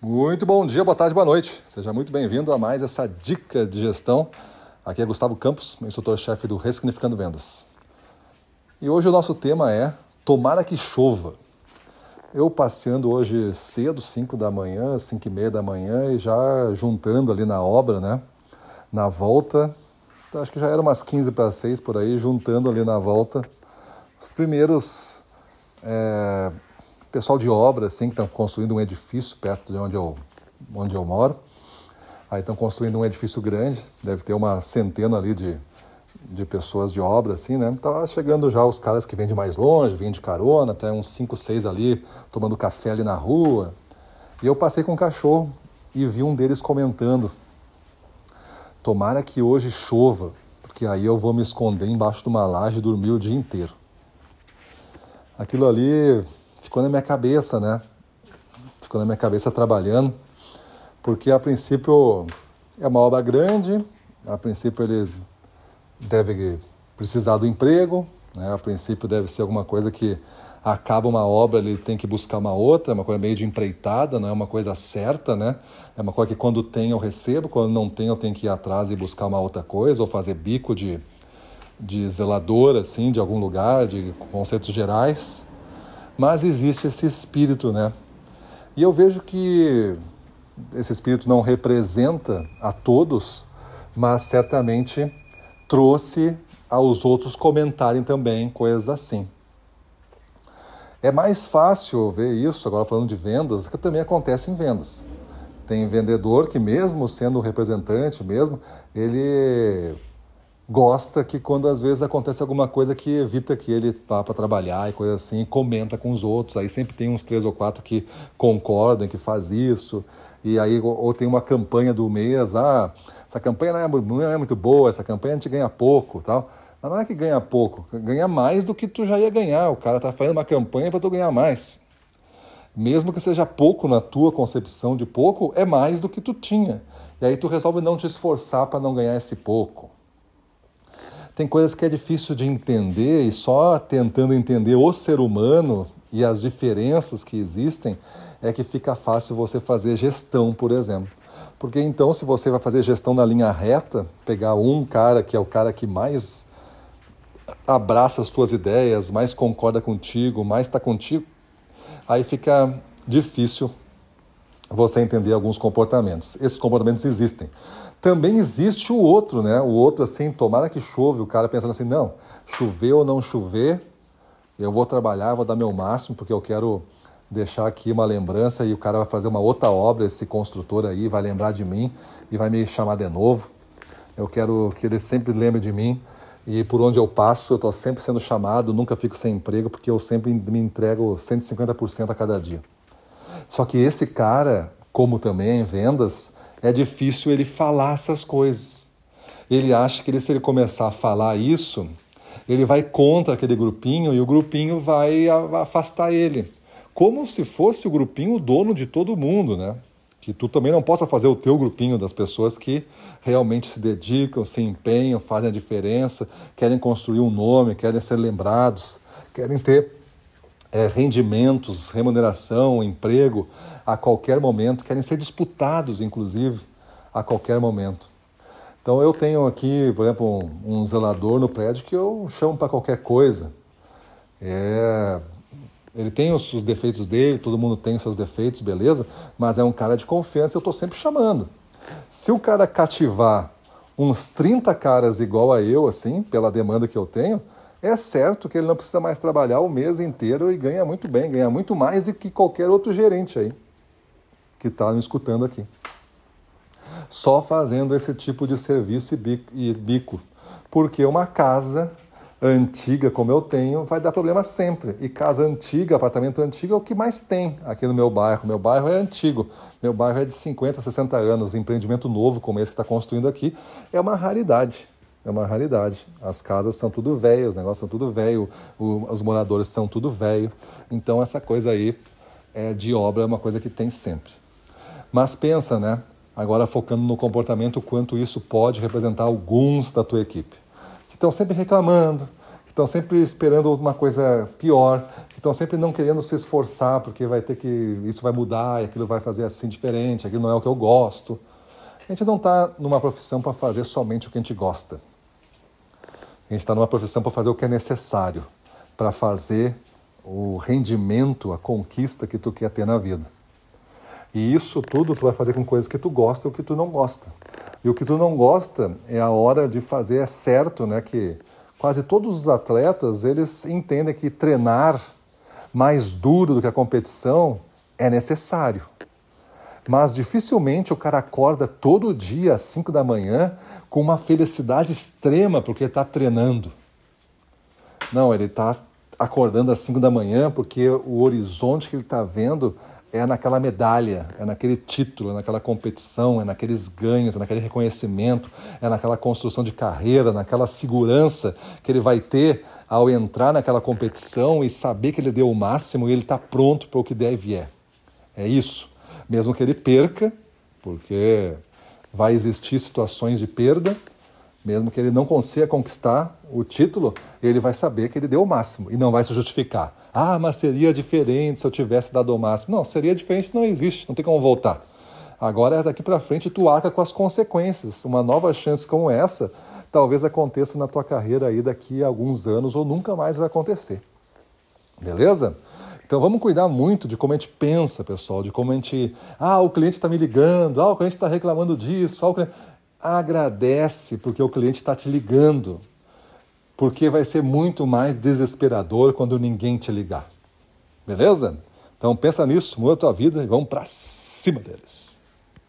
Muito bom dia, boa tarde, boa noite. Seja muito bem-vindo a mais essa dica de gestão. Aqui é Gustavo Campos, instrutor-chefe do Ressignificando Vendas. E hoje o nosso tema é Tomara que chova. Eu passeando hoje cedo, 5 da manhã, 5 e meia da manhã, e já juntando ali na obra, né? Na volta, acho que já era umas 15 para 6 por aí, juntando ali na volta os primeiros é, pessoal de obra, assim, que estão construindo um edifício perto de onde eu, onde eu moro. Aí estão construindo um edifício grande, deve ter uma centena ali de, de pessoas de obra, assim, né? Tá chegando já os caras que vêm de mais longe, vêm de carona, até uns 5, 6 ali, tomando café ali na rua. E eu passei com um cachorro e vi um deles comentando: Tomara que hoje chova, porque aí eu vou me esconder embaixo de uma laje e dormir o dia inteiro. Aquilo ali ficou na minha cabeça, né? Ficou na minha cabeça trabalhando, porque a princípio é uma obra grande, a princípio ele deve precisar do emprego, né? a princípio deve ser alguma coisa que acaba uma obra, ele tem que buscar uma outra, é uma coisa meio de empreitada, não é uma coisa certa, né? É uma coisa que quando tem eu recebo, quando não tem eu tenho que ir atrás e buscar uma outra coisa, ou fazer bico de, de zelador, assim, de algum lugar, de conceitos gerais. Mas existe esse espírito, né? E eu vejo que esse espírito não representa a todos, mas certamente trouxe aos outros comentarem também coisas assim. É mais fácil ver isso, agora falando de vendas, que também acontece em vendas. Tem vendedor que, mesmo sendo representante, mesmo, ele gosta que quando às vezes acontece alguma coisa que evita que ele vá para trabalhar e coisa assim, comenta com os outros. Aí sempre tem uns três ou quatro que concordam, que faz isso. E aí, ou tem uma campanha do mês, ah, essa campanha não é, não é muito boa, essa campanha a gente ganha pouco tal. Mas não é que ganha pouco, ganha mais do que tu já ia ganhar. O cara está fazendo uma campanha para tu ganhar mais. Mesmo que seja pouco na tua concepção de pouco, é mais do que tu tinha. E aí tu resolve não te esforçar para não ganhar esse pouco. Tem coisas que é difícil de entender e só tentando entender o ser humano e as diferenças que existem é que fica fácil você fazer gestão, por exemplo. Porque então, se você vai fazer gestão na linha reta, pegar um cara que é o cara que mais abraça as tuas ideias, mais concorda contigo, mais está contigo, aí fica difícil você entender alguns comportamentos. Esses comportamentos existem. Também existe o outro, né? O outro assim, tomara que chove, o cara pensando assim, não, chover ou não chover, eu vou trabalhar, vou dar meu máximo, porque eu quero deixar aqui uma lembrança e o cara vai fazer uma outra obra, esse construtor aí vai lembrar de mim e vai me chamar de novo. Eu quero que ele sempre lembre de mim e por onde eu passo, eu estou sempre sendo chamado, nunca fico sem emprego, porque eu sempre me entrego 150% a cada dia. Só que esse cara, como também em vendas, é difícil ele falar essas coisas. Ele acha que ele, se ele começar a falar isso, ele vai contra aquele grupinho e o grupinho vai afastar ele. Como se fosse o grupinho o dono de todo mundo, né? que tu também não possa fazer o teu grupinho das pessoas que realmente se dedicam, se empenham, fazem a diferença, querem construir um nome, querem ser lembrados, querem ter é, rendimentos, remuneração, emprego a qualquer momento, querem ser disputados, inclusive, a qualquer momento. Então eu tenho aqui, por exemplo, um, um zelador no prédio que eu chamo para qualquer coisa. É, ele tem os, os, defeitos dele, todo mundo tem os seus defeitos, beleza? Mas é um cara de confiança, eu estou sempre chamando. Se o cara cativar uns 30 caras igual a eu, assim, pela demanda que eu tenho, é certo que ele não precisa mais trabalhar o mês inteiro e ganha muito bem, ganha muito mais do que qualquer outro gerente aí que está me escutando aqui. Só fazendo esse tipo de serviço e bico. Porque uma casa antiga como eu tenho, vai dar problema sempre. E casa antiga, apartamento antigo é o que mais tem aqui no meu bairro. Meu bairro é antigo. Meu bairro é de 50, 60 anos. Empreendimento novo como esse que está construindo aqui é uma raridade. É uma raridade. As casas são tudo velhas, os negócios são tudo velho, os moradores são tudo velho. Então essa coisa aí é, de obra é uma coisa que tem sempre. Mas pensa, né? Agora focando no comportamento, quanto isso pode representar alguns da tua equipe que estão sempre reclamando, que estão sempre esperando uma coisa pior, que estão sempre não querendo se esforçar porque vai ter que isso vai mudar aquilo vai fazer assim diferente, aquilo não é o que eu gosto. A gente não está numa profissão para fazer somente o que a gente gosta. A gente está numa profissão para fazer o que é necessário, para fazer o rendimento, a conquista que tu quer ter na vida. E isso tudo tu vai fazer com coisas que tu gosta e o que tu não gosta. E o que tu não gosta é a hora de fazer, é certo, né, que quase todos os atletas, eles entendem que treinar mais duro do que a competição é necessário. Mas dificilmente o cara acorda todo dia às 5 da manhã com uma felicidade extrema porque está treinando. Não, ele está acordando às 5 da manhã porque o horizonte que ele está vendo é naquela medalha, é naquele título, é naquela competição, é naqueles ganhos, é naquele reconhecimento, é naquela construção de carreira, naquela segurança que ele vai ter ao entrar naquela competição e saber que ele deu o máximo e ele está pronto para o que der e vier. É isso. Mesmo que ele perca, porque vai existir situações de perda, mesmo que ele não consiga conquistar o título, ele vai saber que ele deu o máximo e não vai se justificar. Ah, mas seria diferente se eu tivesse dado o máximo. Não, seria diferente, não existe, não tem como voltar. Agora, daqui para frente, tu arca com as consequências. Uma nova chance como essa talvez aconteça na tua carreira aí daqui a alguns anos ou nunca mais vai acontecer. Beleza? Então vamos cuidar muito de como a gente pensa, pessoal, de como a gente. Ah, o cliente está me ligando, ah, o cliente está reclamando disso, ah, o cliente agradece porque o cliente está te ligando. Porque vai ser muito mais desesperador quando ninguém te ligar. Beleza? Então pensa nisso, muda a tua vida e vamos para cima deles.